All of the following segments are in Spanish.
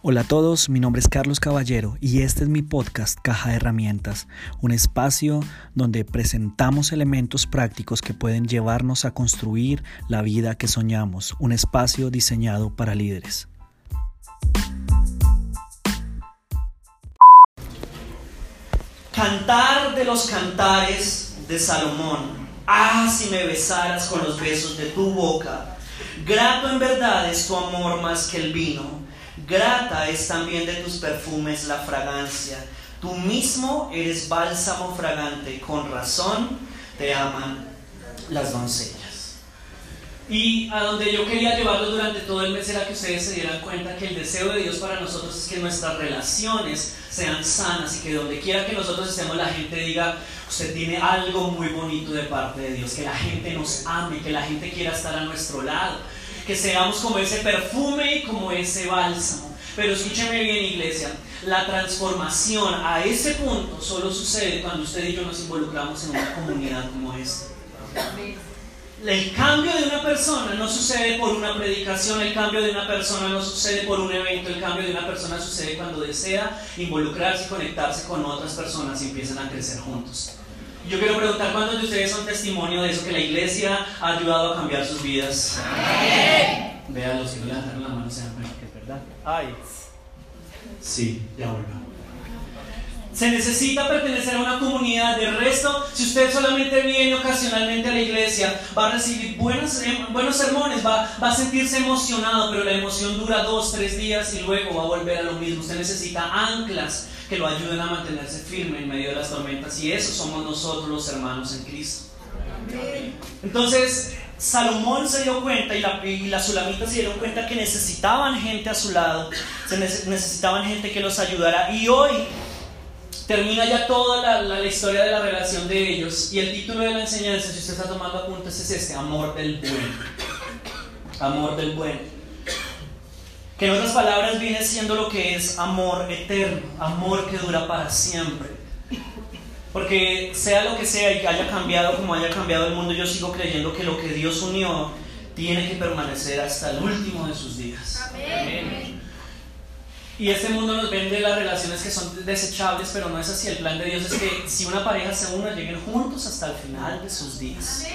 Hola a todos, mi nombre es Carlos Caballero y este es mi podcast Caja de Herramientas, un espacio donde presentamos elementos prácticos que pueden llevarnos a construir la vida que soñamos, un espacio diseñado para líderes. Cantar de los cantares de Salomón. Ah, si me besaras con los besos de tu boca. Grato en verdad es tu amor más que el vino Grata es también de tus perfumes la fragancia. Tú mismo eres bálsamo fragante, con razón te aman las doncellas. Y a donde yo quería llevarlo durante todo el mes era que ustedes se dieran cuenta que el deseo de Dios para nosotros es que nuestras relaciones sean sanas y que donde quiera que nosotros estemos la gente diga, usted tiene algo muy bonito de parte de Dios, que la gente nos ame, que la gente quiera estar a nuestro lado que seamos como ese perfume y como ese bálsamo. Pero escúcheme bien, iglesia, la transformación a ese punto solo sucede cuando usted y yo nos involucramos en una comunidad como esta. El cambio de una persona no sucede por una predicación, el cambio de una persona no sucede por un evento, el cambio de una persona sucede cuando desea involucrarse y conectarse con otras personas y empiezan a crecer juntos. Yo quiero preguntar, ¿cuántos de ustedes son testimonio de eso, que la iglesia ha ayudado a cambiar sus vidas? Vean, los que no levantaron la mano se dan cuenta que es verdad. Ay. Sí, ya volvemos. Se necesita pertenecer a una comunidad. De resto, si usted solamente viene ocasionalmente a la iglesia, va a recibir buenos, eh, buenos sermones, va, va, a sentirse emocionado, pero la emoción dura dos, tres días y luego va a volver a lo mismo. Usted necesita anclas que lo ayuden a mantenerse firme en medio de las tormentas. Y eso somos nosotros los hermanos en Cristo. Entonces, Salomón se dio cuenta y, la, y las sulamitas se dieron cuenta que necesitaban gente a su lado, se necesitaban gente que los ayudara. Y hoy termina ya toda la, la, historia de la relación de ellos. Y el título de la enseñanza, si usted está tomando apuntes, es este: Amor del Buen. Amor del Buen. Que en otras palabras viene siendo lo que es amor eterno, amor que dura para siempre. Porque sea lo que sea y que haya cambiado como haya cambiado el mundo, yo sigo creyendo que lo que Dios unió tiene que permanecer hasta el último de sus días. Amén. Y este mundo nos vende las relaciones que son desechables, pero no es así. El plan de Dios es que si una pareja se une, lleguen juntos hasta el final de sus días.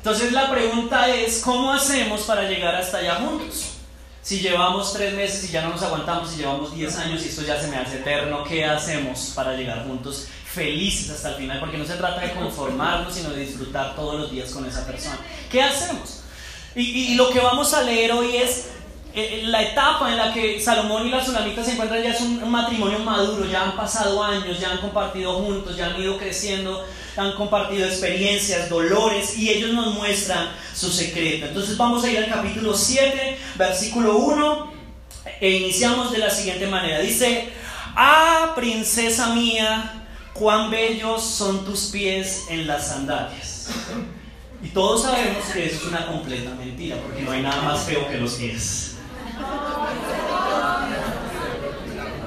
Entonces la pregunta es, ¿cómo hacemos para llegar hasta allá juntos? Si llevamos tres meses y ya no nos aguantamos, si llevamos diez años y esto ya se me hace eterno, ¿qué hacemos para llegar juntos felices hasta el final? Porque no se trata de conformarnos, sino de disfrutar todos los días con esa persona. ¿Qué hacemos? Y, y, lo que vamos a leer hoy es eh, la etapa en la que Salomón y la Tsunamita se encuentran ya es un matrimonio maduro, ya han pasado años, ya han compartido juntos, ya han ido creciendo han compartido experiencias, dolores y ellos nos muestran su secreto. Entonces vamos a ir al capítulo 7, versículo 1 e iniciamos de la siguiente manera. Dice, ah, princesa mía, cuán bellos son tus pies en las sandalias. Y todos sabemos que eso es una completa mentira, porque no hay nada más feo que los pies.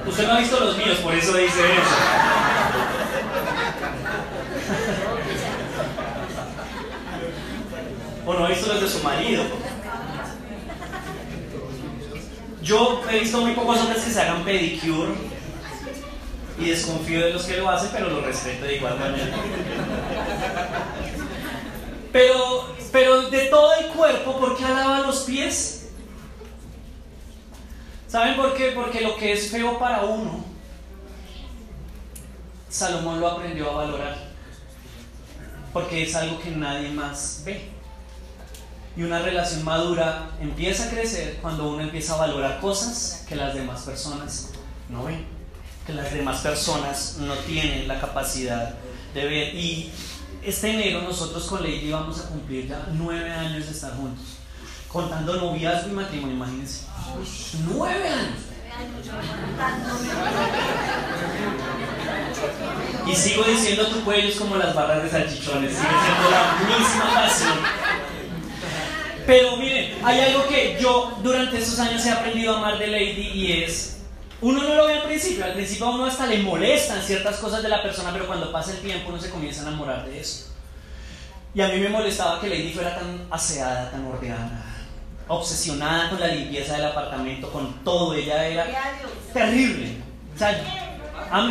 Usted no ha visto los míos, por eso dice eso. O no ha visto los de su marido. Yo he visto muy pocos hombres que se hagan pedicure y desconfío de los que lo hacen, pero lo respeto de igual manera. Pero, pero de todo el cuerpo, ¿por qué alaba los pies? ¿Saben por qué? Porque lo que es feo para uno, Salomón lo aprendió a valorar. Porque es algo que nadie más ve. Y una relación madura empieza a crecer cuando uno empieza a valorar cosas que las demás personas no ven, que las demás personas no tienen la capacidad de ver. Y este enero nosotros con Lady vamos a cumplir ya nueve años de estar juntos, contando noviazgo y matrimonio, imagínense. Nueve años. Y sigo diciendo tu cuello es como las barras de salchichones, sigue siendo la misma pasión. Pero miren, hay algo que yo durante esos años he aprendido a amar de Lady y es, uno no lo ve al principio, al principio a uno hasta le molestan ciertas cosas de la persona, pero cuando pasa el tiempo uno se comienza a enamorar de eso. Y a mí me molestaba que Lady fuera tan aseada, tan ordenada, obsesionada con la limpieza del apartamento, con todo. Ella era terrible. O sea,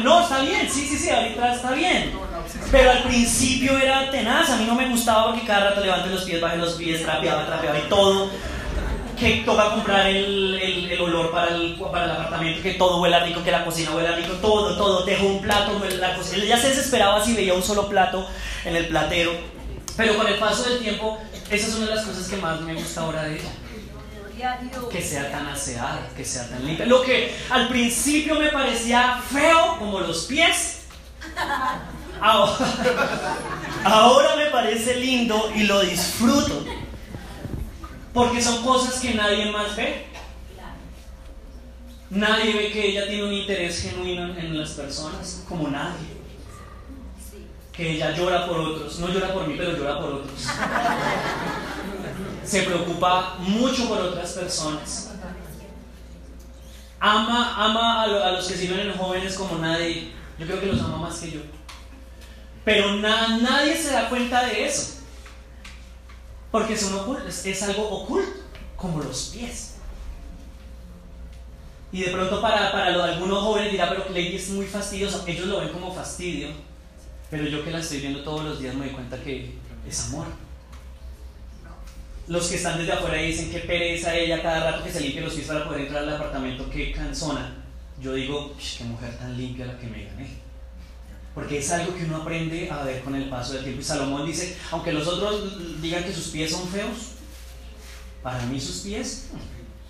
no, está bien, sí, sí, sí, ahorita está bien. Pero al principio era tenaz, a mí no me gustaba porque cada rato levante los pies, baje los pies, trapeaba, trapeaba y todo. Que toca comprar el, el, olor para el, para el apartamento, que todo huela rico, que la cocina huela rico, todo, todo. Dejó un plato, la cocina. Ella se desesperaba si veía un solo plato en el platero. Pero con el paso del tiempo, esa es una de las cosas que más me gusta ahora de ella que sea tan aseada, que sea tan limpia. Lo que al principio me parecía feo, como los pies, ahora, me parece lindo y lo disfruto. Porque son cosas que nadie más ve. Nadie ve que ella tiene un interés genuino en las personas, como nadie. Que ella llora por otros, no llora por mí, pero llora por otros se preocupa mucho por otras personas. Ama, ama a, los que sirven en jóvenes como nadie. Yo creo que los ama más que yo. Pero nadie se da cuenta de eso. Porque es, es, algo oculto, como los pies. Y de pronto para, para algunos jóvenes dirá, pero Lady es muy fastidiosa. Ellos lo ven como fastidio. Pero yo que la estoy viendo todos los días me doy cuenta que es amor. Los que están desde afuera dicen que pereza ella cada rato que se limpie los pies para poder entrar al apartamento, qué cansona. Yo digo, qué mujer tan limpia la que me gané. Porque es algo que uno aprende a ver con el paso del tiempo. Y Salomón dice, aunque los otros digan que sus pies son feos, para mí sus pies,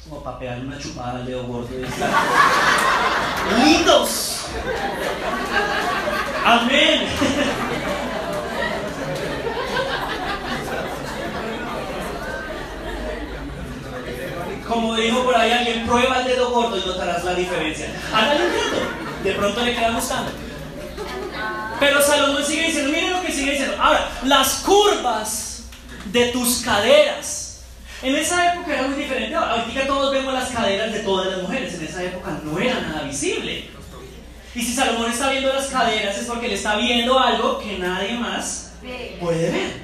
como para pegarle una chupada al dedo gordo. ¡Lindos! Amén. Como dijo por ahí alguien, prueba el dedo gordo y notarás la diferencia. Hágale un reto, de pronto le queda gustando. Pero Salomón sigue diciendo, miren lo que sigue diciendo. Ahora, las curvas de tus caderas. En esa época era muy diferente. Ahorita todos vemos las caderas de todas las mujeres. En esa época no era nada visible. Y si Salomón está viendo las caderas es porque le está viendo algo que nadie más puede ver.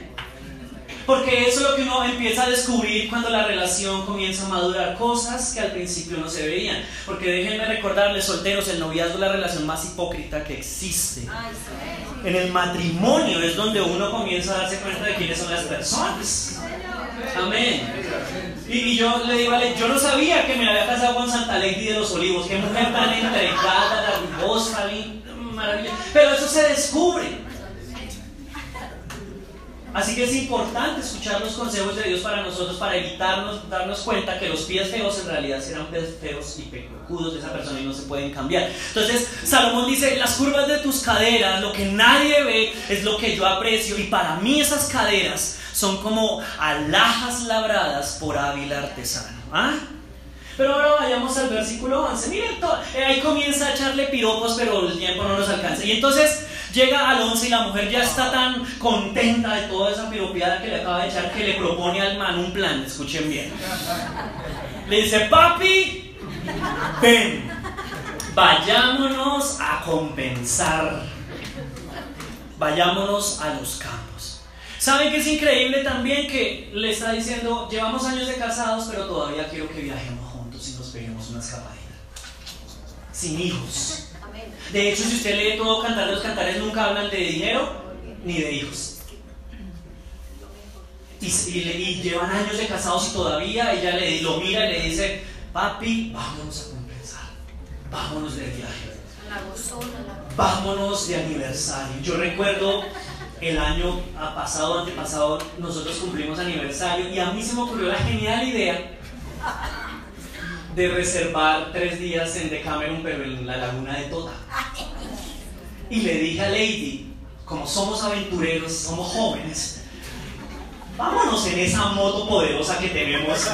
Porque eso es lo que uno empieza a descubrir cuando la relación comienza a madurar, cosas que al principio no se veían. Porque déjenme recordarles, solteros, el noviazgo es la relación más hipócrita que existe. En el matrimonio es donde uno comienza a darse cuenta de quiénes son las personas. Amén. Y, yo le digo, vale, yo no sabía que me había casado con Santa Lady de los Olivos, que mujer tan entregada, la maravillosa. Pero eso se descubre. Así que es importante escuchar los consejos de Dios para nosotros, para evitarnos darnos cuenta que los pies feos en realidad serán pies feos y pecudos de esa persona y no se pueden cambiar. Entonces, Salomón dice, las curvas de tus caderas, lo que nadie ve es lo que yo aprecio y para mí esas caderas son como alhajas labradas por hábil artesano. ¿Ah? Pero ahora vayamos al versículo 11. Miren, eh, ahí comienza a echarle piropos, pero el tiempo no nos alcanza. Y entonces llega al 11 y la mujer ya está tan contenta de toda esa piropiada que le acaba de echar que le propone al man un plan. Escuchen bien. Le dice, papi, ven, vayámonos a compensar. Vayámonos a los campos. ¿Saben que es increíble también que le está diciendo, llevamos años de casados, pero todavía quiero que viajemos peguemos una escapadita. Sin hijos. De hecho, si usted lee todo Cantar los Cantares, nunca hablan de dinero ni de hijos. Y, llevan años de casados y todavía ella le, lo mira y le dice, papi, vámonos a compensar. Vámonos de viaje. Vámonos de aniversario. Yo recuerdo el año pasado, antepasado, nosotros cumplimos aniversario y a mí se me ocurrió la genial idea de reservar tres días en Decameron, pero en la laguna de Tota. Y le dije a Lady, como somos aventureros, somos jóvenes, vámonos en esa moto poderosa que tenemos.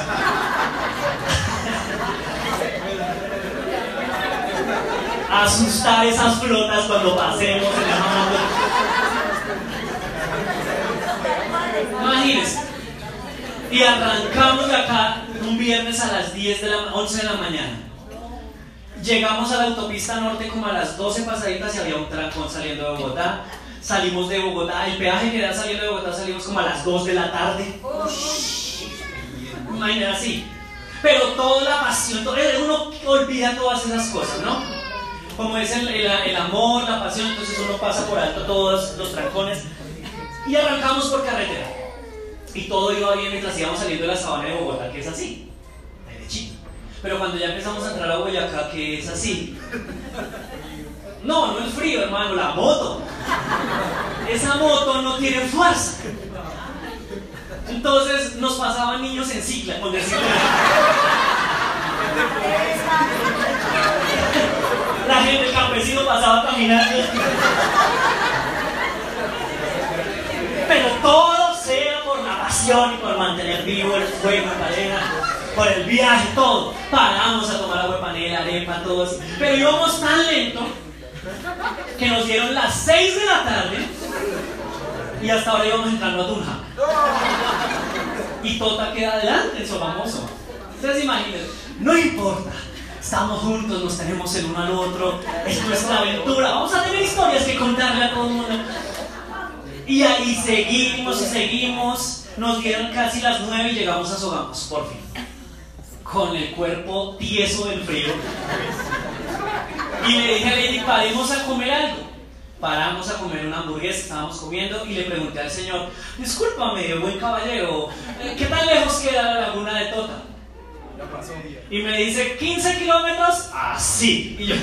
Asustar esas flotas cuando pasemos en esa moto. Imagínense. Y arrancamos de acá un viernes a las 10 de la 11 de la mañana. Llegamos a la autopista norte como a las 12 pasaditas y había un trancón saliendo de Bogotá. Salimos de Bogotá, el peaje que da saliendo de Bogotá salimos como a las 2 de la tarde. imagínate así. Pero toda la pasión, eh, uno olvida todas esas cosas, ¿no? Como es el, el amor, la pasión, entonces uno pasa por alto todos los trancones y arrancamos por carretera. Y todo iba bien mientras íbamos saliendo de la sabana de Bogotá, que es así, derechito. Pero cuando ya empezamos a entrar a Boyacá, que es así. No, no es frío, hermano, la moto. Esa moto no tiene fuerza. Entonces nos pasaban niños en cicla. La gente, el campesino pasaba caminando. Pero todo por mantener vivo el fuego en cadena, por el viaje, todo. Paramos a tomar agua de panela, arepa, todo así. Pero íbamos tan lento que nos dieron las 6 de la tarde y hasta ahora íbamos entrando a Tunja. Y Tota queda adelante, eso famoso. Ustedes imaginen, no importa. Estamos juntos, nos tenemos el uno al otro. Es nuestra aventura. Vamos a tener historias que contarle a todo. Y ahí seguimos y seguimos. Nos dieron casi las nueve y llegamos a Sogamos, por fin. Con el cuerpo tieso del frío. Y le dije a Lady, paremos a comer algo. Paramos a comer una hamburguesa, estábamos comiendo y le pregunté al señor, discúlpame, buen caballero, ¿qué tan lejos queda la laguna de Tota? Y me dice, 15 kilómetros, así. Y yo,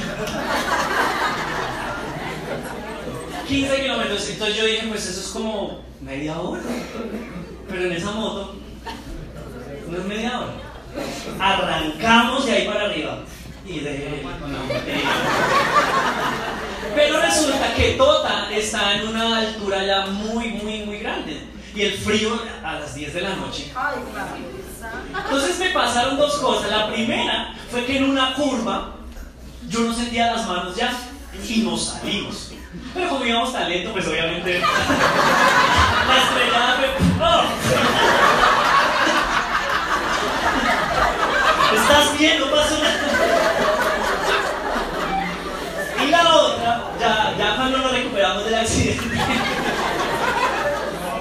15 kilómetros. Entonces yo dije, pues eso es como media hora. Pero en esa moto no es media hora. Arrancamos de ahí para arriba. Y de... Pero resulta que Tota está en una altura ya muy, muy, muy grande. Y el frío a las 10 de la noche. Entonces me pasaron dos cosas. La primera fue que en una curva yo no sentía las manos ya y nos salimos. Pero como íbamos tan lento, pues obviamente la estrellada fue... ¡oh! ¿Estás bien? No pasó nada. Y la otra, ya, ya cuando nos recuperamos del accidente,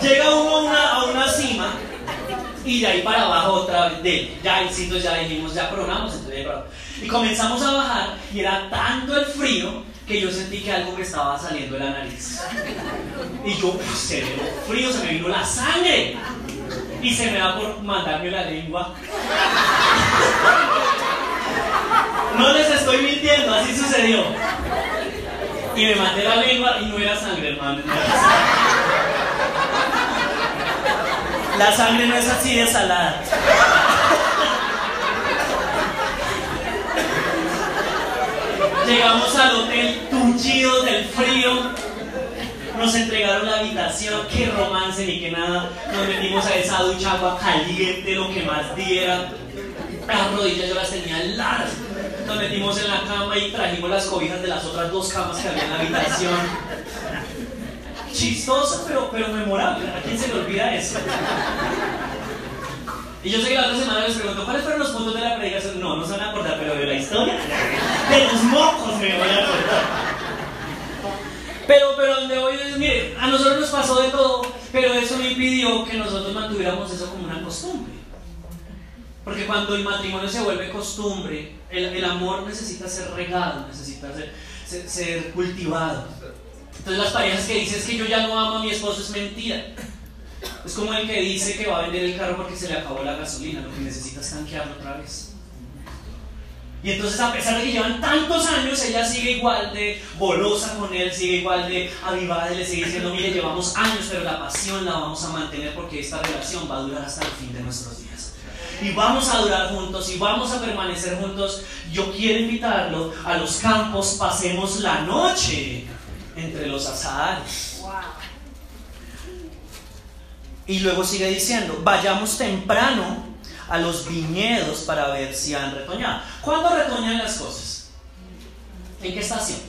llega uno a una, a una cima y de ahí para abajo otra vez, de, ya sitios ya dijimos, ya programamos, entonces Y comenzamos a bajar y era tanto el frío que yo sentí que algo me estaba saliendo de la nariz. Y yo, pues, se me frío, se me vino la sangre. Y se me da por mandarme la lengua. No les estoy mintiendo, así sucedió. Y me mandé la lengua y no era sangre, hermano. La sangre no es así de salada. Llegamos al hotel tunchidos del frío. Nos entregaron la habitación, qué romance ni qué nada. Nos metimos a esa ducha agua caliente, lo que más diera. Las rodillas yo las tenía largas. Nos metimos en la cama y trajimos las cobijas de las otras dos camas que había en la habitación. Chistosa, pero, pero memorable. ¿A quién se le olvida eso? Y yo sé que la otra semana les pregunto, ¿cuáles fueron los puntos de la predicación? No, no se van a acordar, pero de la historia, de los mocos me voy a acordar. Pero, pero donde voy es, mire, a nosotros nos pasó de todo, pero eso no impidió que nosotros mantuviéramos eso como una costumbre. Porque cuando el matrimonio se vuelve costumbre, el, el amor necesita ser regado, necesita ser, ser, cultivado. Entonces las parejas que dicen es que yo ya no amo a mi esposo es mentira. Es como el que dice que va a vender el carro porque se le acabó la gasolina, lo que necesita es tanquearlo otra vez. Y entonces a pesar de que llevan tantos años, ella sigue igual de bolosa con él, sigue igual de avivada y le sigue diciendo, mire, llevamos años, pero la pasión la vamos a mantener porque esta relación va a durar hasta el fin de nuestros días. Y vamos a durar juntos y vamos a permanecer juntos. Yo quiero invitarlo a los campos, pasemos la noche entre los azahares. Y luego sigue diciendo, vayamos temprano a los viñedos para ver si han retoñado. ¿Cuándo retoñan las cosas? ¿En qué estación?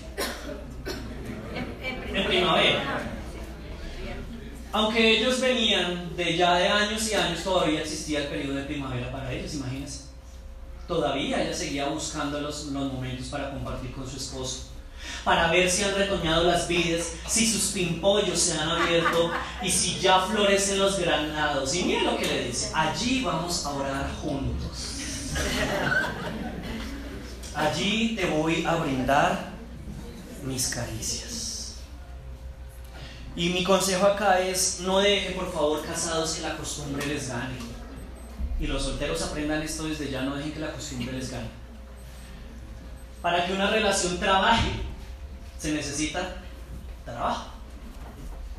En primavera. Aunque ellos venían de ya de años y años, todavía existía el periodo de primavera para ellos, imagínense. Todavía ella seguía buscando los, los momentos para compartir con su esposo. Para ver si han retoñado las vides, si sus pimpollos se han abierto y si ya florecen los granados. Y mira lo que le dice, allí vamos a orar juntos. Allí te voy a brindar mis caricias. Y mi consejo acá es, no deje por favor casados que la costumbre les gane. Y los solteros aprendan esto desde ya, no dejen que la costumbre les gane. Para que una relación trabaje, se necesita trabajo.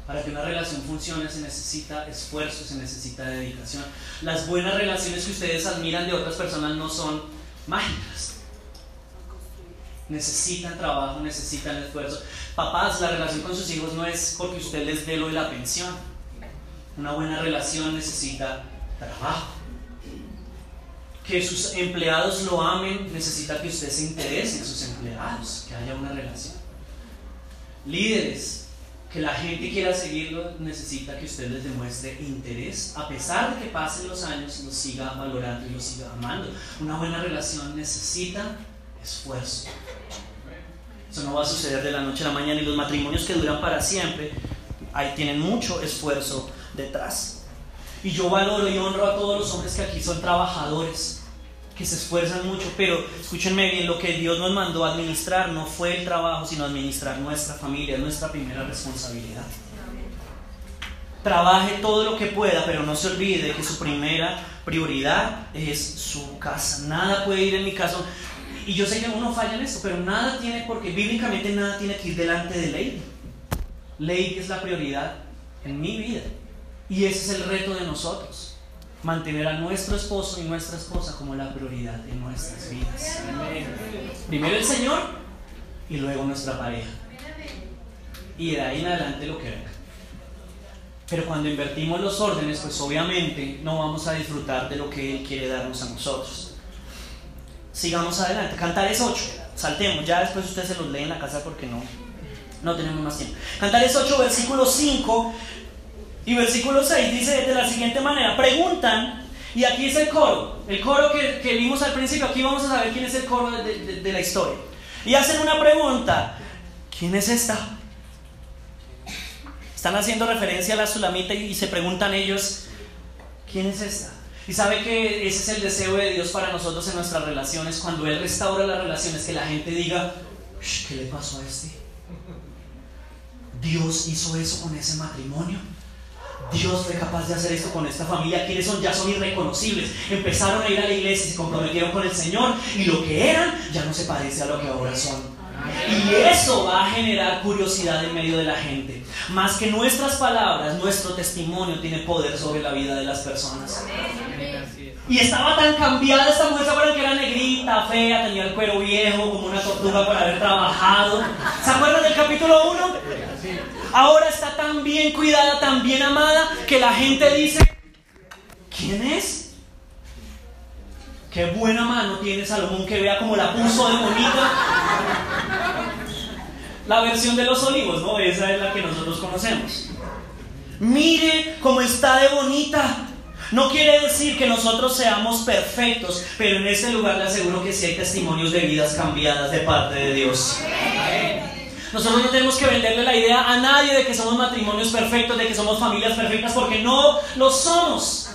Para que una relación funcione se necesita esfuerzo, se necesita dedicación. Las buenas relaciones que ustedes admiran de otras personas no son mágicas necesitan trabajo, necesitan esfuerzo. Papás, la relación con sus hijos no es porque usted les dé lo de la pensión. Una buena relación necesita trabajo. Que sus empleados lo amen, necesita que usted se interese en sus empleados, que haya una relación. Líderes, que la gente quiera seguirlo, necesita que usted les demuestre interés, a pesar de que pasen los años, los siga valorando y los siga amando. Una buena relación necesita esfuerzo. Eso no va a suceder de la noche a la mañana y los matrimonios que duran para siempre, ahí tienen mucho esfuerzo detrás. Y yo valoro y honro a todos los hombres que aquí son trabajadores, que se esfuerzan mucho, pero escúchenme bien, lo que Dios nos mandó administrar no fue el trabajo, sino administrar nuestra familia, nuestra primera responsabilidad. Trabaje todo lo que pueda, pero no se olvide que su primera prioridad es su casa. Nada puede ir en mi caso. Y yo sé que uno falla en eso, pero nada tiene, porque bíblicamente nada tiene que ir delante de ley. Ley es la prioridad en mi vida. Y ese es el reto de nosotros. Mantener a nuestro esposo y nuestra esposa como la prioridad en nuestras vidas. Primero el Señor y luego nuestra pareja. Y de ahí en adelante lo que venga. Pero cuando invertimos los órdenes, pues obviamente no vamos a disfrutar de lo que Él quiere darnos a nosotros. Sigamos adelante. Cantares 8. Saltemos. Ya después usted se los lee en la casa porque no, no tenemos más tiempo. Cantares 8, versículo 5 y versículo 6 dice de la siguiente manera. Preguntan, y aquí es el coro. El coro que, que vimos al principio. Aquí vamos a saber quién es el coro de, de la historia. Y hacen una pregunta. ¿Quién es esta? Están haciendo referencia a la sulamita y se preguntan ellos, ¿quién es esta? Y sabe que ese es el deseo de Dios para nosotros en nuestras relaciones. Cuando Él restaura las relaciones, que la gente diga, ¿qué le pasó a este? Dios hizo eso con ese matrimonio. Dios fue capaz de hacer esto con esta familia. Quienes son ya son irreconocibles. Empezaron a ir a la iglesia se comprometieron con el Señor. Y lo que eran ya no se parece a lo que ahora son. Y eso va a generar curiosidad en medio de la gente. Más que nuestras palabras, nuestro testimonio tiene poder sobre la vida de las personas. Y estaba tan cambiada esta mujer, ¿se acuerdan que era negrita, fea, tenía el cuero viejo, como una tortuga por haber trabajado? ¿Se acuerdan del capítulo 1? Ahora está tan bien cuidada, tan bien amada, que la gente dice, ¿quién es? Qué buena mano tiene Salomón que vea como la puso de bonita. La versión de los olivos, ¿no? Esa es la que nosotros conocemos. Mire cómo está de bonita. No quiere decir que nosotros seamos perfectos, pero en este lugar le aseguro que sí hay testimonios de vidas cambiadas de parte de Dios. Nosotros no tenemos que venderle la idea a nadie de que somos matrimonios perfectos, de que somos familias perfectas, porque no lo somos.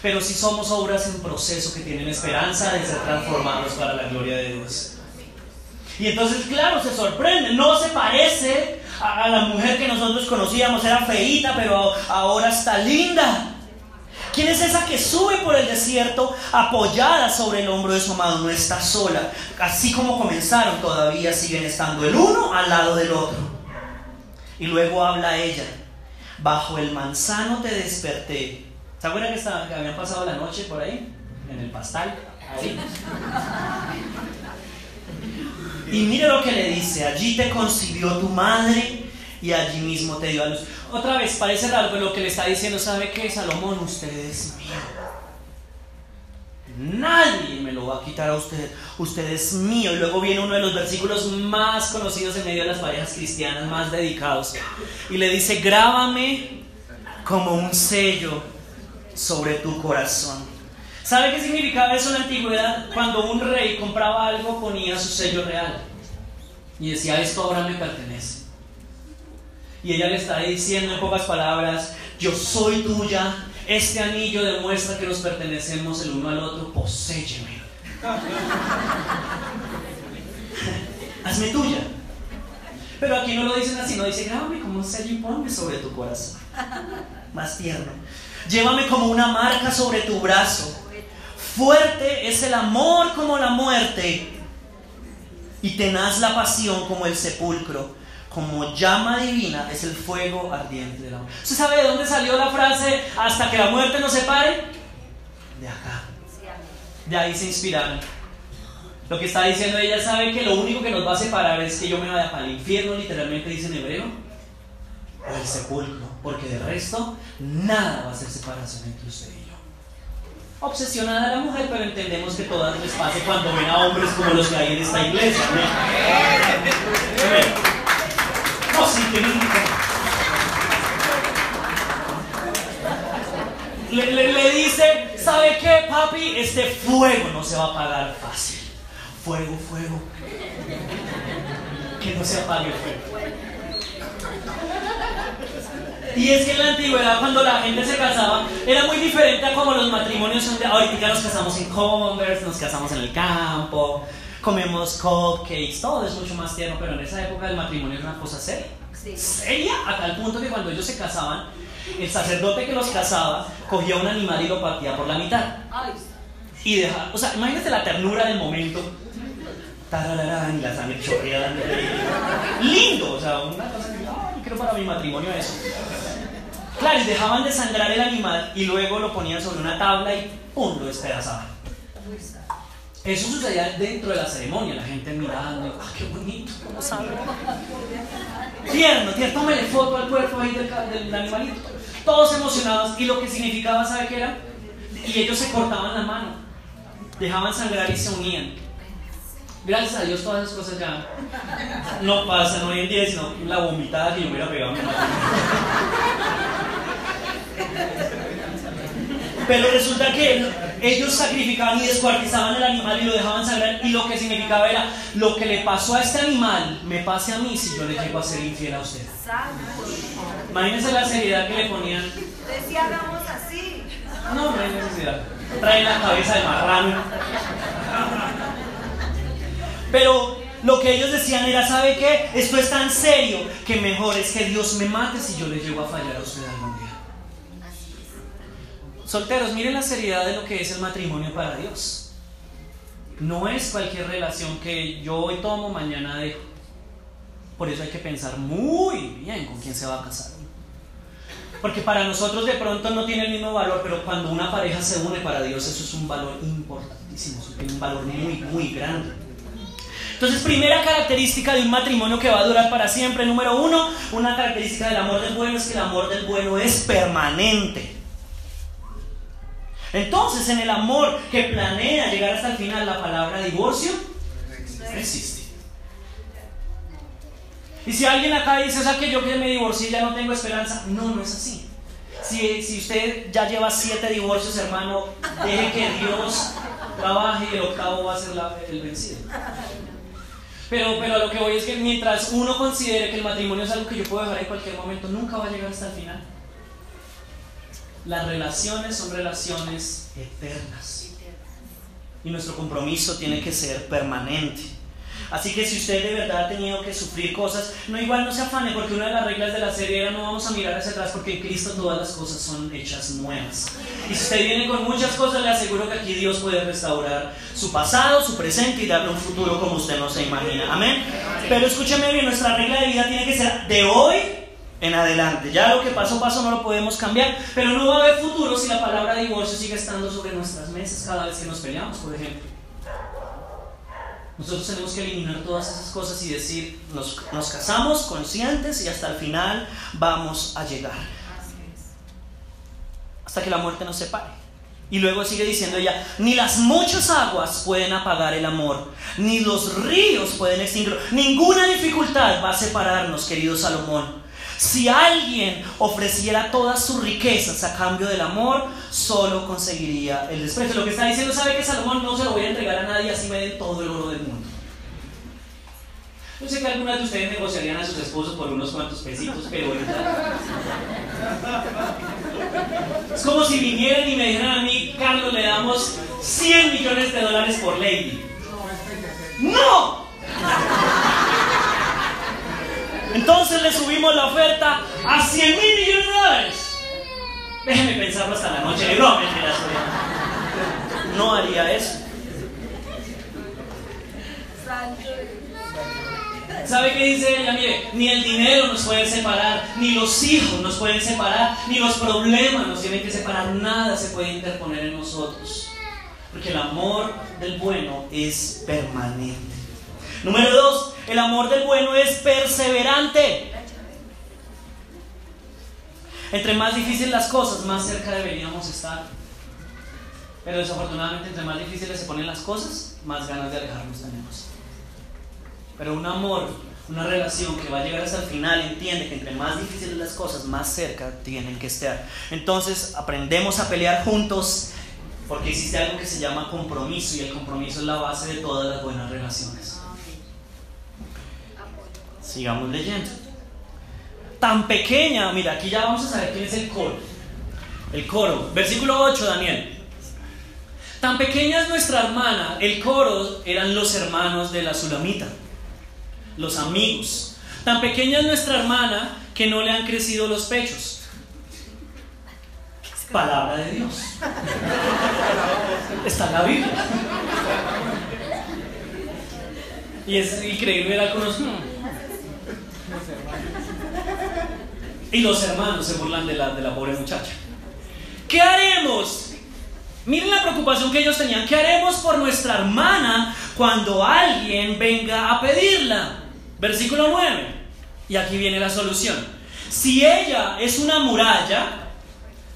Pero sí somos obras en proceso que tienen esperanza de ser transformados para la gloria de Dios. Y entonces, claro, se sorprende, no se parece a, la mujer que nosotros conocíamos, era feíta, pero ahora está linda. ¿Quién es esa que sube por el desierto apoyada sobre el hombro de su amado? No está sola. Así como comenzaron, todavía siguen estando el uno al lado del otro. Y luego habla ella. Bajo el manzano te desperté. ¿Se acuerdan que, que habían pasado la noche por ahí? En el pastal. Y mire lo que le dice. Allí te concibió tu madre y allí mismo te dio a luz. Otra vez, parece raro, pero lo que le está diciendo, ¿sabe qué, Salomón? Usted es mío. Nadie me lo va a quitar a usted. Usted es mío. Y luego viene uno de los versículos más conocidos en medio de las parejas cristianas, más dedicados. Y le dice, grábame como un sello sobre tu corazón. ¿Sabe qué significaba eso en la antigüedad? Cuando un rey compraba algo ponía su sello real. y decía, esto ahora me pertenece. Y ella le está diciendo en pocas palabras, yo soy tuya, este anillo demuestra que nos pertenecemos el uno al otro, poséyeme. Hazme tuya. Pero aquí no lo dicen así, no dice, grábame como un sello y ponme sobre tu corazón. Más tierno. Llévame como una marca sobre tu brazo. Fuerte es el amor como la muerte. Y tenaz la pasión como el sepulcro. Como llama divina es el fuego ardiente del amor. ¿Usted sabe de dónde salió la frase hasta que la muerte nos separe? De acá. De ahí se inspiraron. Lo que está diciendo ella sabe que lo único que nos va a separar es que yo me vaya para el infierno, literalmente dice en hebreo, o el sepulcro, porque de resto nada va a ser separación entre usted y yo. Obsesionada la mujer, pero entendemos que todas les pase cuando ven a hombres como los que hay en esta iglesia. No, sí, que le, le, le dice, ¿sabe qué, papi? Este fuego no se va a apagar fácil. Fuego, fuego. Que no se apague el fuego. Y es que en la antigüedad, cuando la gente se casaba, era muy diferente a como los matrimonios son de ahorita nos casamos en Converse, nos casamos en el campo, comemos cupcakes, todo es mucho más tierno, pero en esa época el matrimonio era una cosa seria. Seria a tal punto que cuando ellos se casaban, el sacerdote que los casaba cogía un animal y lo partía por la mitad. Y dejaba, o sea, imagínate la ternura del momento. Tarararán, y la sangre chorreada. Lindo, o sea, una cosa que, ay, quiero para mi matrimonio eso. Claro, y dejaban de sangrar el animal y luego lo ponían sobre una tabla y ¡pum! lo despedazaban. Eso sucedía dentro de la ceremonia, la gente mirando, ¡ah, qué bonito! ¿Cómo sabe? Tierno, tierno, tómale foto al cuerpo ahí del, del, animalito. Todos emocionados. Y lo que significaba, ¿sabe qué era? Y ellos se cortaban la mano, dejaban sangrar y se unían. Gracias a Dios todas esas cosas ya no pasan hoy en día, sino la vomitada que yo hubiera pegado. Pero resulta que ellos sacrificaban y descuartizaban el animal y lo dejaban sangrar y lo que significaba era lo que le pasó a este animal me pase a mí si yo le llego a ser infiel a usted. Imagínense la seriedad que le ponían. Decía, hagamos así. No, no hay necesidad. Traen la cabeza de marrano. Pero lo que ellos decían era, ¿sabe qué? Esto es tan serio que mejor es que Dios me mate si yo le llego a fallar a usted algún día. Solteros, miren la seriedad de lo que es el matrimonio para Dios. No es cualquier relación que yo hoy tomo, mañana dejo. Por eso hay que pensar muy bien con quién se va a casar. Porque para nosotros de pronto no tiene el mismo valor, pero cuando una pareja se une para Dios, eso es un valor importantísimo, un valor muy, muy grande. Entonces, primera característica de un matrimonio que va a durar para siempre, número uno, una característica del amor del bueno es que el amor del bueno es permanente. Entonces, en el amor que planea llegar hasta el final, la palabra divorcio no existe. Y si alguien acá dice, o sea, que yo que me divorcié ya no tengo esperanza, no, no es así. Si, si usted ya lleva siete divorcios, hermano, deje que Dios trabaje y el octavo va a ser la, el vencido. Pero, pero a lo que voy es que mientras uno considere que el matrimonio es algo que yo puedo dejar en cualquier momento, nunca va a llegar hasta el final. Las relaciones son relaciones eternas. Y nuestro compromiso tiene que ser permanente. Así que si usted de verdad ha tenido que sufrir cosas, no igual no se afane, porque una de las reglas de la serie era no vamos a mirar hacia atrás, porque en Cristo todas las cosas son hechas nuevas. Y si usted viene con muchas cosas, le aseguro que aquí Dios puede restaurar su pasado, su presente y darle un futuro como usted no se imagina. Amén. Pero escúcheme bien, nuestra regla de vida tiene que ser de hoy en adelante. Ya lo que pasó, pasó, no lo podemos cambiar, pero no va a haber futuro si la palabra divorcio sigue estando sobre nuestras mesas cada vez que nos peleamos, por ejemplo. Nosotros tenemos que eliminar todas esas cosas y decir, nos, nos casamos conscientes y hasta el final vamos a llegar. Hasta que la muerte nos separe. Y luego sigue diciendo ella, ni las muchas aguas pueden apagar el amor, ni los ríos pueden extinguirlo. Ninguna dificultad va a separarnos, querido Salomón. Si alguien ofreciera todas sus riquezas a cambio del amor, solo conseguiría el desprecio. Lo que está diciendo, sabe que Salomón no se lo voy a entregar a nadie así me den todo el oro del mundo. Yo sé que algunas de ustedes negociarían a sus esposos por unos cuantos pesitos, pero Es como si vinieran y me dijeran a mí, Carlos, le damos 100 millones de dólares por Lady. ¡No! Entonces le subimos la oferta a 100 mil millones de dólares. Déjeme pensarlo hasta la noche. No, No haría eso. ¿Sabe qué dice ella? Mire, ni el dinero nos puede separar, ni los hijos nos pueden separar, ni los problemas nos tienen que separar, nada se puede interponer en nosotros. Porque el amor del bueno es permanente. Número dos, el amor del bueno es perseverante. Entre más difíciles las cosas, más cerca deberíamos estar. Pero desafortunadamente, entre más difíciles se ponen las cosas, más ganas de alejarnos tenemos. Pero un amor, una relación que va a llegar hasta el final, entiende que entre más difíciles las cosas, más cerca tienen que estar. Entonces aprendemos a pelear juntos porque existe algo que se llama compromiso y el compromiso es la base de todas las buenas relaciones. Sigamos leyendo. Tan pequeña, mira, aquí ya vamos a saber quién es el coro. El coro, versículo 8, Daniel. Tan pequeña es nuestra hermana, el coro eran los hermanos de la Sulamita los amigos. Tan pequeña es nuestra hermana que no le han crecido los pechos. Palabra de Dios. Está en la Biblia. Y es increíble ver algunos. Y los hermanos se burlan de la, de la pobre muchacha. ¿Qué haremos? Miren la preocupación que ellos tenían. ¿Qué haremos por nuestra hermana cuando alguien venga a pedirla? Versículo 9. Y aquí viene la solución. Si ella es una muralla,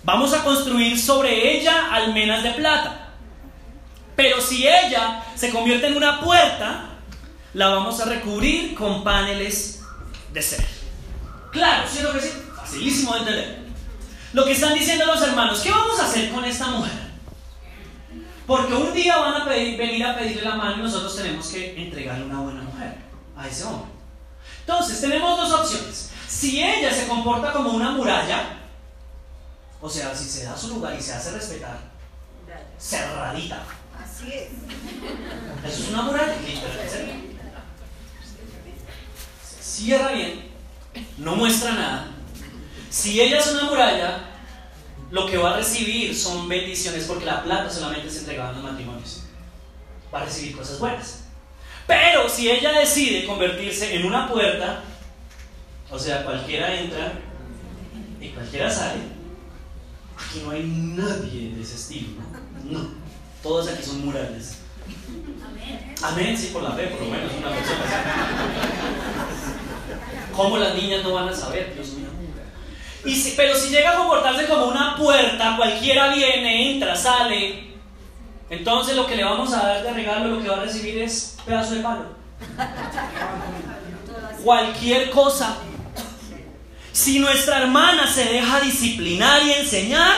vamos a construir sobre ella almenas de plata. Pero si ella se convierte en una puerta, la vamos a recubrir con paneles de cera. Claro, ¿cierto que sí? Facilísimo de entender. Lo que están diciendo los hermanos, ¿qué vamos a hacer con esta mujer? Porque un día van a venir a pedirle la mano y nosotros tenemos que entregarle una buena mujer a ese hombre. Entonces, tenemos dos opciones. Si ella se comporta como una muralla, o sea, si se da su lugar y se hace respetar, cerradita. Así es. Eso es una muralla. Cierra bien, no muestra nada. Si ella es una muralla, lo que va a recibir son bendiciones porque la plata solamente se entregaba en los matrimonios. Va a recibir cosas buenas. Pero si ella decide convertirse en una puerta, o sea, cualquiera entra y cualquiera sale, aquí no hay nadie de ese estilo, ¿no? No, todos aquí son murales. Amén, sí, por la fe, por lo menos una persona. ¿Cómo las niñas no van a saber, Dios mío? Y si, pero si llega a comportarse como una puerta, cualquiera viene, entra, sale, entonces lo que le vamos a dar de regalo, lo que va a recibir es pedazo de palo. Cualquier cosa. Si nuestra hermana se deja disciplinar y enseñar,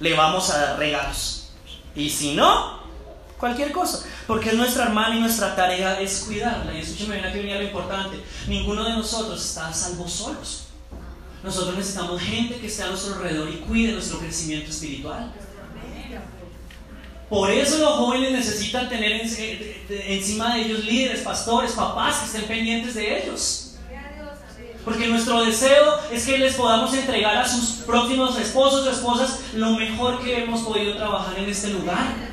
le vamos a dar regalos. Y si no, cualquier cosa. Porque es nuestra hermana y nuestra tarea es cuidarla. Y escúcheme bien, aquí venía lo importante. Ninguno de nosotros está salvo solos. Nosotros necesitamos gente que esté a nuestro alrededor y cuide nuestro crecimiento espiritual. Por eso los jóvenes necesitan tener encima de ellos líderes, pastores, papás que estén pendientes de ellos. Porque nuestro deseo es que les podamos entregar a sus próximos esposos o esposas lo mejor que hemos podido trabajar en este lugar.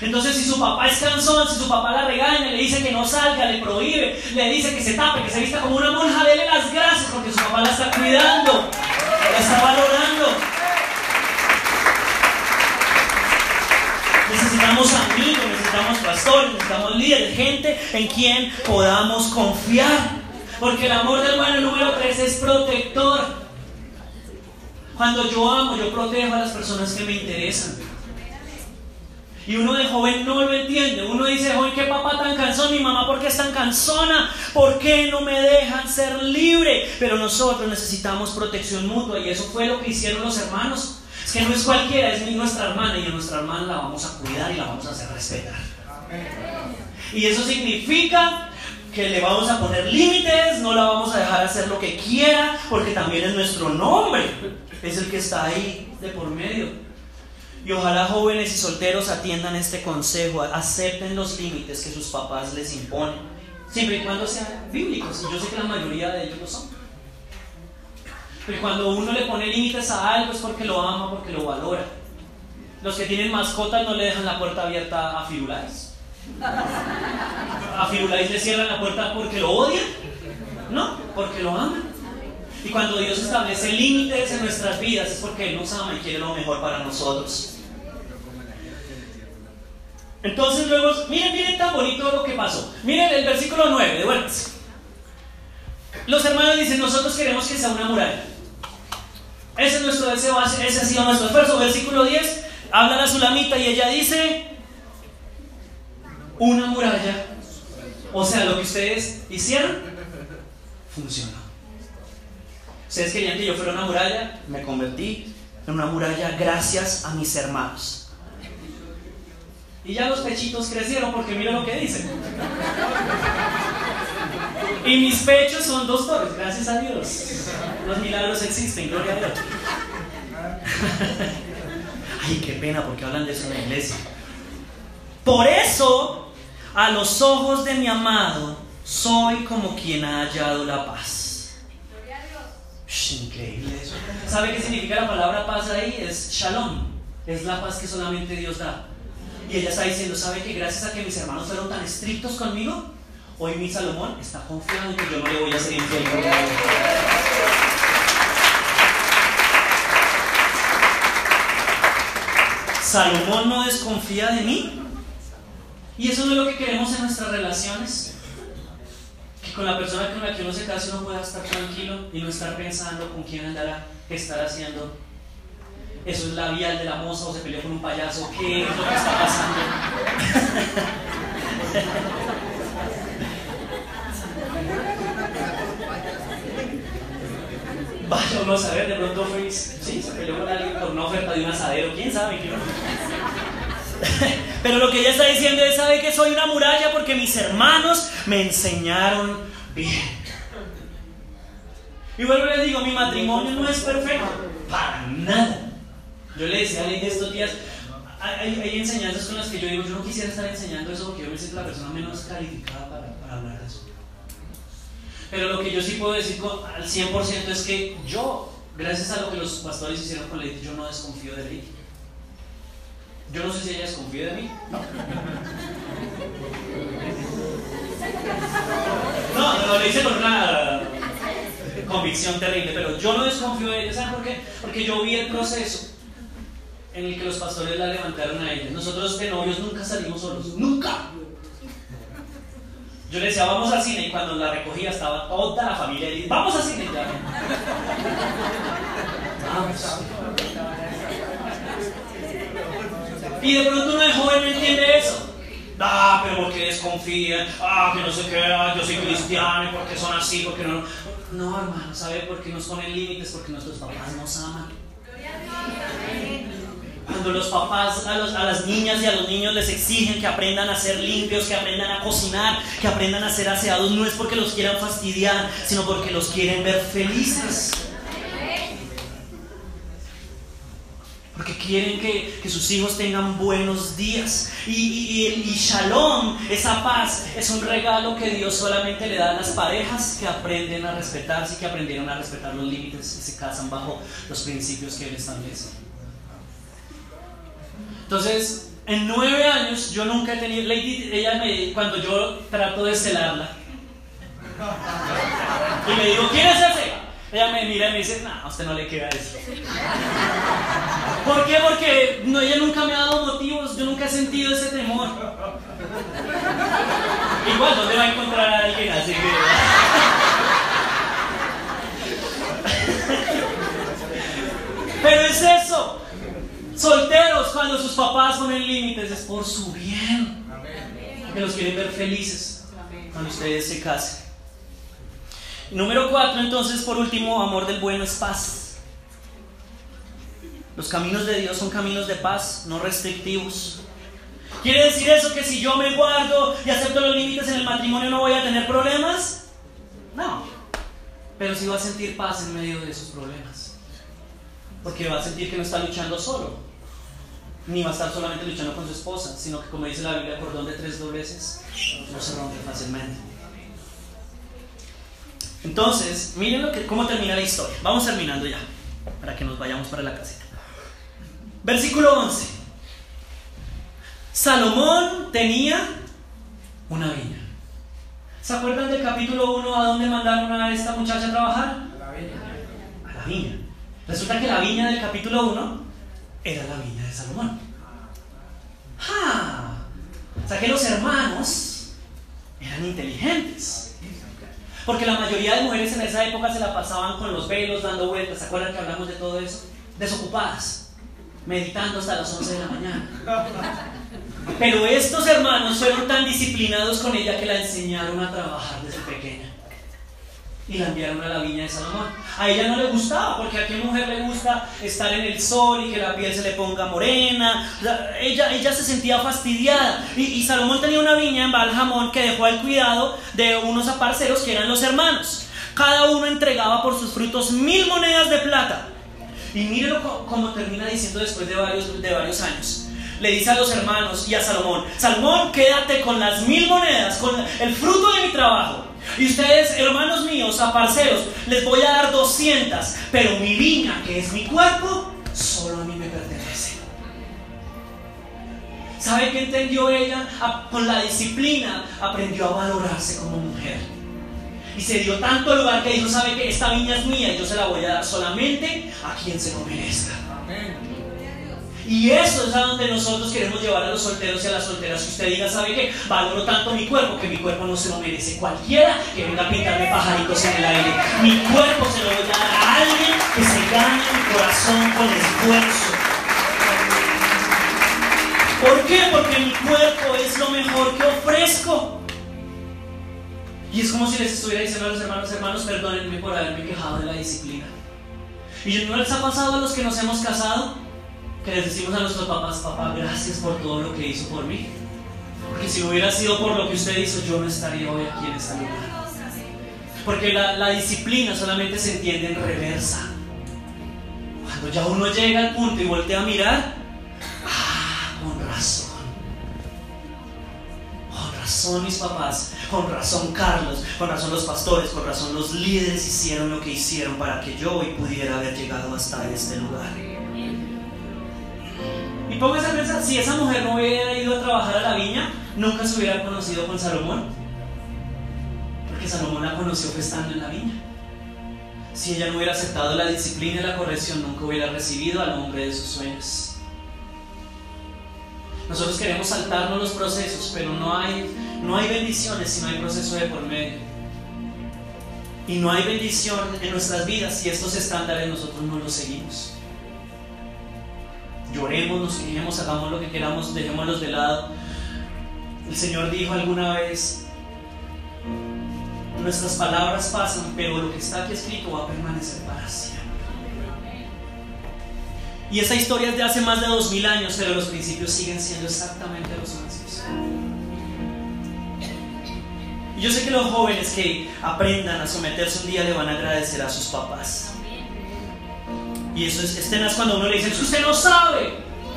Entonces, si su papá es cansón, si su papá la regaña, le dice que no salga, le prohíbe, le dice que se tape, que se vista como una monja, dele las gracias porque su papá la está cuidando, la está valorando. Necesitamos amigos, necesitamos pastores, necesitamos líderes, gente en quien podamos confiar. Porque el amor del bueno número 3 es protector. Cuando yo amo, yo protejo a las personas que me interesan. Y uno de joven no lo entiende. Uno dice, joven, qué papá tan cansón, mi mamá, ¿por qué es tan cansona? ¿Por qué no me dejan ser libre? Pero nosotros necesitamos protección mutua y eso fue lo que hicieron los hermanos. Es que no es cualquiera, es nuestra hermana y a nuestra hermana la vamos a cuidar y la vamos a hacer respetar. Y eso significa que le vamos a poner límites, no la vamos a dejar hacer lo que quiera, porque también es nuestro nombre, es el que está ahí de por medio. Y ojalá jóvenes y solteros atiendan este consejo, acepten los límites que sus papás les imponen, siempre y cuando sean bíblicos, y yo sé que la mayoría de ellos lo son. Pero cuando uno le pone límites a algo es porque lo ama, porque lo valora. Los que tienen mascotas no le dejan la puerta abierta a Firulais. A Firulais le cierran la puerta porque lo odian. No, porque lo aman. Y cuando Dios establece límites en nuestras vidas es porque Él nos ama y quiere lo mejor para nosotros. Entonces luego, miren, miren tan bonito lo que pasó. Miren el versículo 9, de vueltas. Los hermanos dicen, nosotros queremos que sea una muralla. Ese es nuestro deseo, ese ha sido nuestro esfuerzo. Versículo 10, habla la Sulamita y ella dice, una muralla. O sea, lo que ustedes hicieron, funcionó. Ustedes querían que yo fuera una muralla, me convertí en una muralla gracias a mis hermanos. Y ya los pechitos crecieron porque mira lo que dicen. Y mis pechos son dos torres, gracias a Dios. Los milagros existen, gloria a Dios. Ay, qué pena porque hablan de eso en la iglesia. Por eso, a los ojos de mi amado, soy como quien ha hallado la paz. Increíble. ¿Sabe qué significa la palabra paz ahí? Es shalom. Es la paz que solamente Dios da. Y ella está diciendo, ¿sabe que gracias a que mis hermanos fueron tan estrictos conmigo, Hoy mi Salomón está confiado en que yo no le voy a ser infiel. Salomón no desconfía de mí. Y eso no es lo que queremos en nuestras relaciones. Con la persona con la que uno se casa uno pueda estar tranquilo y no estar pensando con quién andará, qué estará haciendo. Eso es la vía de la moza o se peleó con un payaso. ¿Qué es lo que está pasando? Vaya uno a saber, de pronto fue, sí, se peleó con alguien por una oferta de un asadero, quién sabe qué. Pero lo que ella está diciendo es, sabe que soy una muralla porque mis hermanos me enseñaron bien. Y vuelvo y le digo, mi matrimonio no es perfecto, para nada. Yo le decía a de estos días, hay, enseñanzas con las que yo digo, yo no quisiera estar enseñando eso porque yo me siento la persona menos calificada para, hablar de eso. Pero lo que yo sí puedo decir al 100% es que yo, gracias a lo que los pastores hicieron con Lady, yo no desconfío de Lady. Yo no sé si ella desconfía de mí. No, no, lo hice con una convicción terrible, pero yo no desconfío de ella. ¿Saben por qué? Porque yo vi el proceso en el que los pastores la levantaron a ella. Nosotros de novios nunca salimos solos. ¡Nunca! Yo le decía, vamos al cine, y cuando la recogía estaba toda la familia y vamos al cine ya. Vamos. Y de pronto uno de joven no entiende eso. Ah, pero porque desconfían, ah, que no sé qué, ah, yo soy cristiano, y porque son así, porque no. No, hermano, ¿sabe por qué nos ponen límites? Porque nuestros papás nos aman. Cuando los papás a, las niñas y a los niños les exigen que aprendan a ser limpios, que aprendan a cocinar, que aprendan a ser aseados, no es porque los quieran fastidiar, sino porque los quieren ver felices. Porque quieren que, sus hijos tengan buenos días. Y, y, y, Shalom, esa paz, es un regalo que Dios solamente le da a las parejas que aprenden a respetarse y que aprendieron a respetar los límites y se casan bajo los principios que Él establece. Entonces, en nueve años yo nunca he tenido, Lady, ella me, cuando yo trato de celarla, y le digo, ¿quién es ese? Ella me mira y me dice, no, a usted no le queda eso. ¿Por qué? Porque no, ella nunca me ha dado motivos, yo nunca he sentido ese temor. Igual, ¿dónde va a encontrar a alguien así que... Pero es eso. Solteros, cuando sus papás ponen límites, es por su bien. Que los quieren ver felices cuando ustedes se casen. Número cuatro, entonces, por último, amor del bueno es paz. Los caminos de Dios son caminos de paz, no restrictivos. ¿Quiere decir eso que si yo me guardo y acepto los límites en el matrimonio no voy a tener problemas? No. Pero sí va a sentir paz en medio de esos problemas. Porque va a sentir que no está luchando solo. Ni va a estar solamente luchando con su esposa, sino que como dice la Biblia, cordón de tres dobleces no se rompe fácilmente. Entonces, miren lo que, cómo termina la historia. Vamos terminando ya, para que nos vayamos para la casita. Versículo 11. Salomón tenía una viña. ¿Se acuerdan del capítulo 1 a dónde mandaron a esta muchacha a trabajar? A la viña. A la viña. Resulta que la viña del capítulo 1 era la viña de Salomón. ¡Ah! O sea que los hermanos eran inteligentes. Porque la mayoría de mujeres en esa época se la pasaban con los velos dando vueltas. ¿Se acuerdan que hablamos de todo eso? Desocupadas, meditando hasta las 11 de la mañana. Pero estos hermanos fueron tan disciplinados con ella que la enseñaron a trabajar desde pequeña. Y la enviaron a la viña de Salomón. A ella no le gustaba, porque a qué mujer le gusta estar en el sol y que la piel se le ponga morena. Ella, ella se sentía fastidiada. Y, Salomón tenía una viña en Baljamón que dejó al cuidado de unos aparceros que eran los hermanos. Cada uno entregaba por sus frutos mil monedas de plata. Y mírenlo como termina diciendo después de varios, de varios años le dice a los hermanos y a Salomón, Salomón, quédate con las mil monedas, con el fruto de mi trabajo. Y ustedes, hermanos míos, aparceros, les voy a dar 200, pero mi viña, que es mi cuerpo, solo a mí me pertenece. ¿Sabe qué entendió ella? Con la disciplina aprendió a valorarse como mujer. Y se dio tanto lugar que dijo, ¿sabe que esta viña es mía y yo se la voy a dar solamente a quien se lo merezca? Y eso es a donde nosotros queremos llevar a los solteros y a las solteras. Si usted diga, ¿sabe qué? Valoro tanto mi cuerpo que mi cuerpo no se lo merece. Cualquiera que venga a pintarme pajaritos en el aire. Mi cuerpo se lo voy a dar a alguien que se gane mi corazón con esfuerzo. ¿Por qué? Porque mi cuerpo es lo mejor que ofrezco. Y es como si les estuviera diciendo a los hermanos, hermanos, perdónenme por haberme quejado de la disciplina. ¿Y no les ha pasado a los que nos hemos casado? Que les decimos a nuestros papás, papá, gracias por todo lo que hizo por mí. Porque si hubiera sido por lo que usted hizo, yo no estaría hoy aquí en este lugar. Porque la, la disciplina solamente se entiende en reversa. Cuando ya uno llega al punto y voltea a mirar, ah, con razón. Con razón mis papás, con razón Carlos, con razón los pastores, con razón los líderes hicieron lo que hicieron para que yo hoy pudiera haber llegado hasta este lugar. Y póngase a pensar, si esa mujer no hubiera ido a trabajar a la viña, nunca se hubiera conocido con Salomón. Porque Salomón la conoció estando en la viña. Si ella no hubiera aceptado la disciplina y la corrección, nunca hubiera recibido al hombre de sus sueños. Nosotros queremos saltarnos los procesos, pero no hay, no hay bendiciones si no hay proceso de por medio. Y no hay bendición en nuestras vidas si estos estándares nosotros no los seguimos lloremos, nos quejemos, hagamos lo que queramos, dejémoslos de lado. El Señor dijo alguna vez, nuestras palabras pasan, pero lo que está aquí escrito va a permanecer para siempre. Y esa historia es de hace más de dos mil años, pero los principios siguen siendo exactamente los mismos. Y yo sé que los jóvenes que aprendan a someterse un día le van a agradecer a sus papás. Y eso es, es cuando uno le dice, usted no sabe.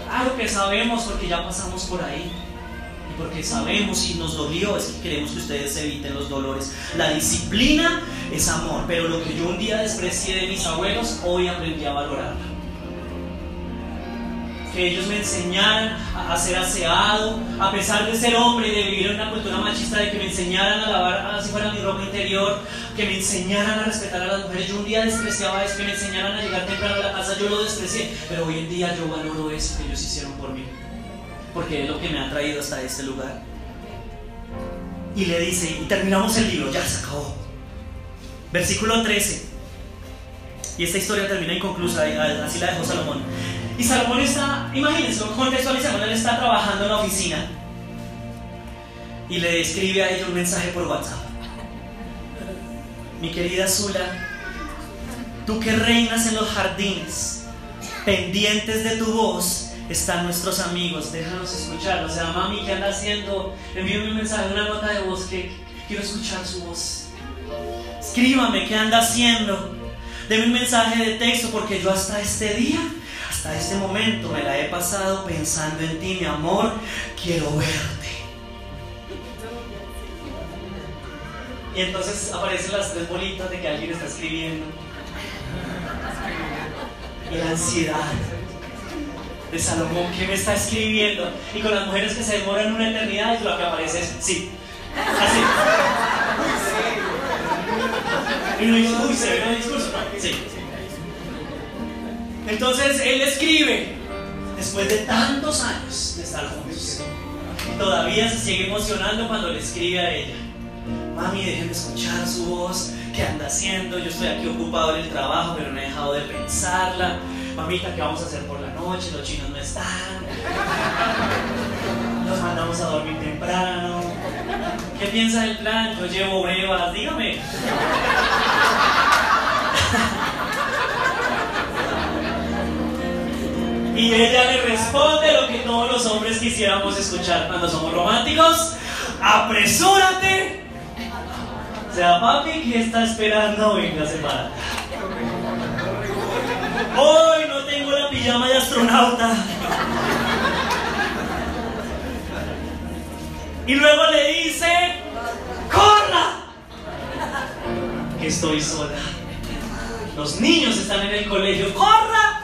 Claro que sabemos porque ya pasamos por ahí. Y porque sabemos y nos dolió, es que queremos que ustedes eviten los dolores. La disciplina es amor, pero lo que yo un día desprecié de mis abuelos, hoy aprendí a valorarla que ellos me enseñaran a, ser aseado, a pesar de ser hombre y de vivir en una cultura machista, de que me enseñaran a lavar así fuera mi ropa interior, que me enseñaran a respetar a las mujeres. Yo un día despreciaba eso, que me enseñaran a llegar temprano a la casa, yo lo desprecié, pero hoy en día yo valoro eso que ellos hicieron por mí, porque es lo que me ha traído hasta este lugar. Y le dice, y terminamos el libro, ya se acabó. Versículo 13. Y esta historia termina inconclusa, así la dejó Salomón. Y Salomón está, imagínense, contextualicemos, él está trabajando en la oficina y le escribe a ella un mensaje por WhatsApp. Mi querida Zula, tú que reinas en los jardines, pendientes de tu voz, están nuestros amigos, déjanos escucharlos. O sea, mami, ¿qué anda haciendo? Envíame un mensaje, una nota de voz que quiero escuchar su voz. Escríbame, ¿qué anda haciendo? Deme un mensaje de texto porque yo hasta este día, hasta este momento me la he pasado pensando en ti, mi amor. Quiero verte. Y entonces aparecen las tres bolitas de que alguien está escribiendo. Y la ansiedad de Salomón, que me está escribiendo? Y con las mujeres que se demoran una eternidad, lo que aparece es sí. Así. Y uno dice, uy, se ve el discurso. sí. Entonces él escribe, después de tantos años de estar juntos, todavía se sigue emocionando cuando le escribe a ella. Mami, déjenme escuchar su voz, ¿qué anda haciendo? Yo estoy aquí ocupado en el trabajo, pero no he dejado de pensarla. Mamita, ¿qué vamos a hacer por la noche? Los chinos no están. Nos mandamos a dormir temprano. ¿Qué piensa del plan? Yo llevo brevas, dígame. Y ella le responde lo que todos los hombres quisiéramos escuchar cuando somos románticos. Apresúrate. O sea, papi, ¿qué está esperando? Venga, para. Hoy no tengo la pijama de astronauta. Y luego le dice, ¡corra! Que estoy sola. Los niños están en el colegio, ¡corra!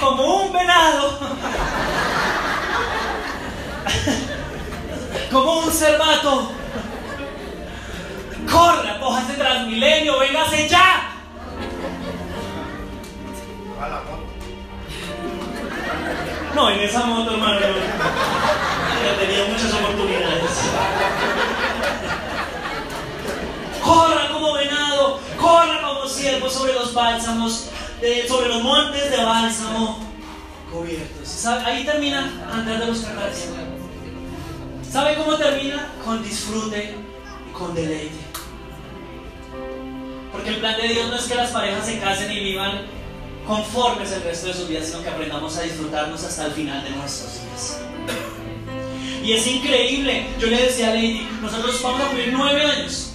Como un venado. Como un cervato. ¡Corra! Cójase Transmilenio, véngase ya. No, en esa moto, hermano, yo, tenido muchas oportunidades. Corra como venado, corra como ciervo sobre los bálsamos, sobre los montes de bálsamo cubiertos. Ahí termina Andrés de los Canales. ¿Sabe cómo termina? Con disfrute y con deleite. Porque el plan de Dios no es que las parejas se casen y vivan conformes el resto de sus vidas, sino que aprendamos a disfrutarnos hasta el final de nuestros días. Y es increíble, yo le decía a Lady, nosotros vamos a cumplir nueve años.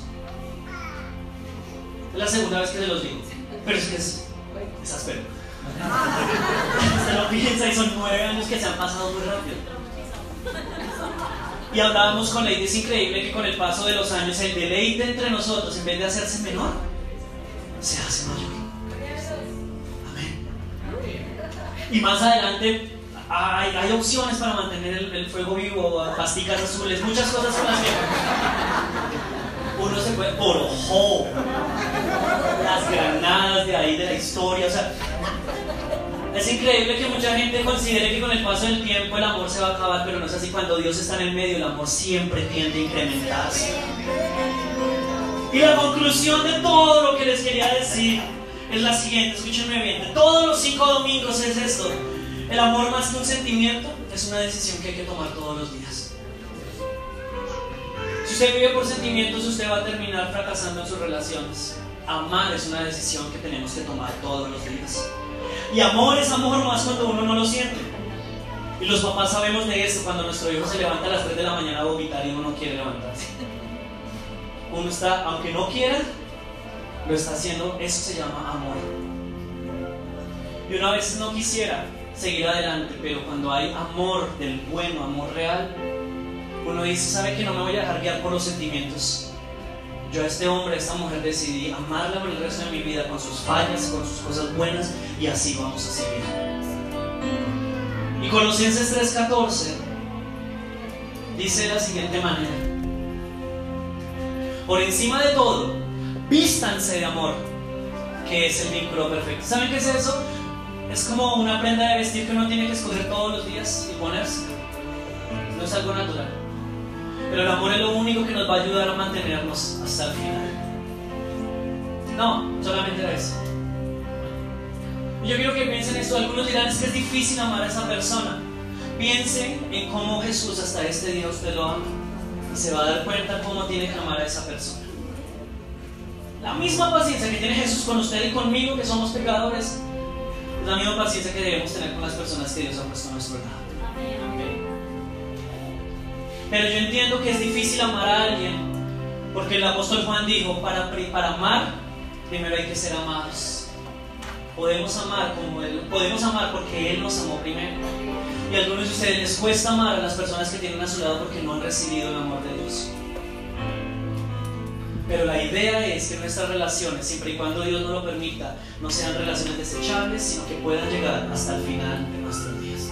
Es la segunda vez que se los digo, pero es que es, es áspero. Se lo piensa y son nueve años que se han pasado muy rápido. Y hablábamos con Lady, es increíble que con el paso de los años el deleite entre nosotros, en vez de hacerse menor, se hace mayor. Y más adelante hay, hay opciones para mantener el, fuego vivo, pasticas azules, muchas cosas con las que se. Por ojo, las granadas de ahí de la historia, o sea. Es increíble que mucha gente considere que con el paso del tiempo el amor se va a acabar, pero no es así. Cuando Dios está en el medio, el amor siempre tiende a incrementarse. Y la conclusión de todo lo que les quería decir es la siguiente, escúchenme bien. todos los cinco domingos es esto. El amor más que un sentimiento es una decisión que hay que tomar todos los días. Si usted vive por sentimientos, usted va a terminar fracasando en sus relaciones. Amar es una decisión que tenemos que tomar todos los días. Y amor es amor más cuando uno no lo siente. Y los papás sabemos de eso cuando nuestro hijo se levanta a las 3 de la mañana a vomitar y uno no quiere levantarse. Uno está, aunque no quiera, lo está haciendo, eso se llama amor. Y una vez no quisiera seguir adelante, pero cuando hay amor del bueno, amor real, uno dice, sabe que no me voy a dejar guiar por los sentimientos. Yo a este hombre, a esta mujer decidí amarla por el resto de mi vida, con sus fallas, con sus cosas buenas, y así vamos a seguir. Y Colosenses 3:14 dice de la siguiente manera, por encima de todo, vístanse de amor, que es el vínculo perfecto. ¿Saben qué es eso? Es como una prenda de vestir que uno tiene que escoger todos los días y ponerse. No es algo natural. Pero el amor es lo único que nos va a ayudar a mantenernos hasta el final. No, solamente era eso. Yo quiero que piensen esto. Algunos dirán es que es difícil amar a esa persona. Piensen en cómo Jesús hasta este día usted lo ama. Y se va a dar cuenta cómo tiene que amar a esa persona. La misma paciencia que tiene Jesús con usted y conmigo, que somos pecadores, la misma paciencia que debemos tener con las personas que Dios ha puesto a nuestro lado. Pero yo entiendo que es difícil amar a alguien, porque el apóstol Juan dijo, para, para amar, primero hay que ser amados. Podemos amar como Él, podemos amar porque Él nos amó primero. Y a algunos de ustedes les cuesta amar a las personas que tienen a su lado porque no han recibido el amor de Dios. Pero la idea es que nuestras relaciones, siempre y cuando Dios no lo permita, no sean relaciones desechables, sino que puedan llegar hasta el final de nuestros días.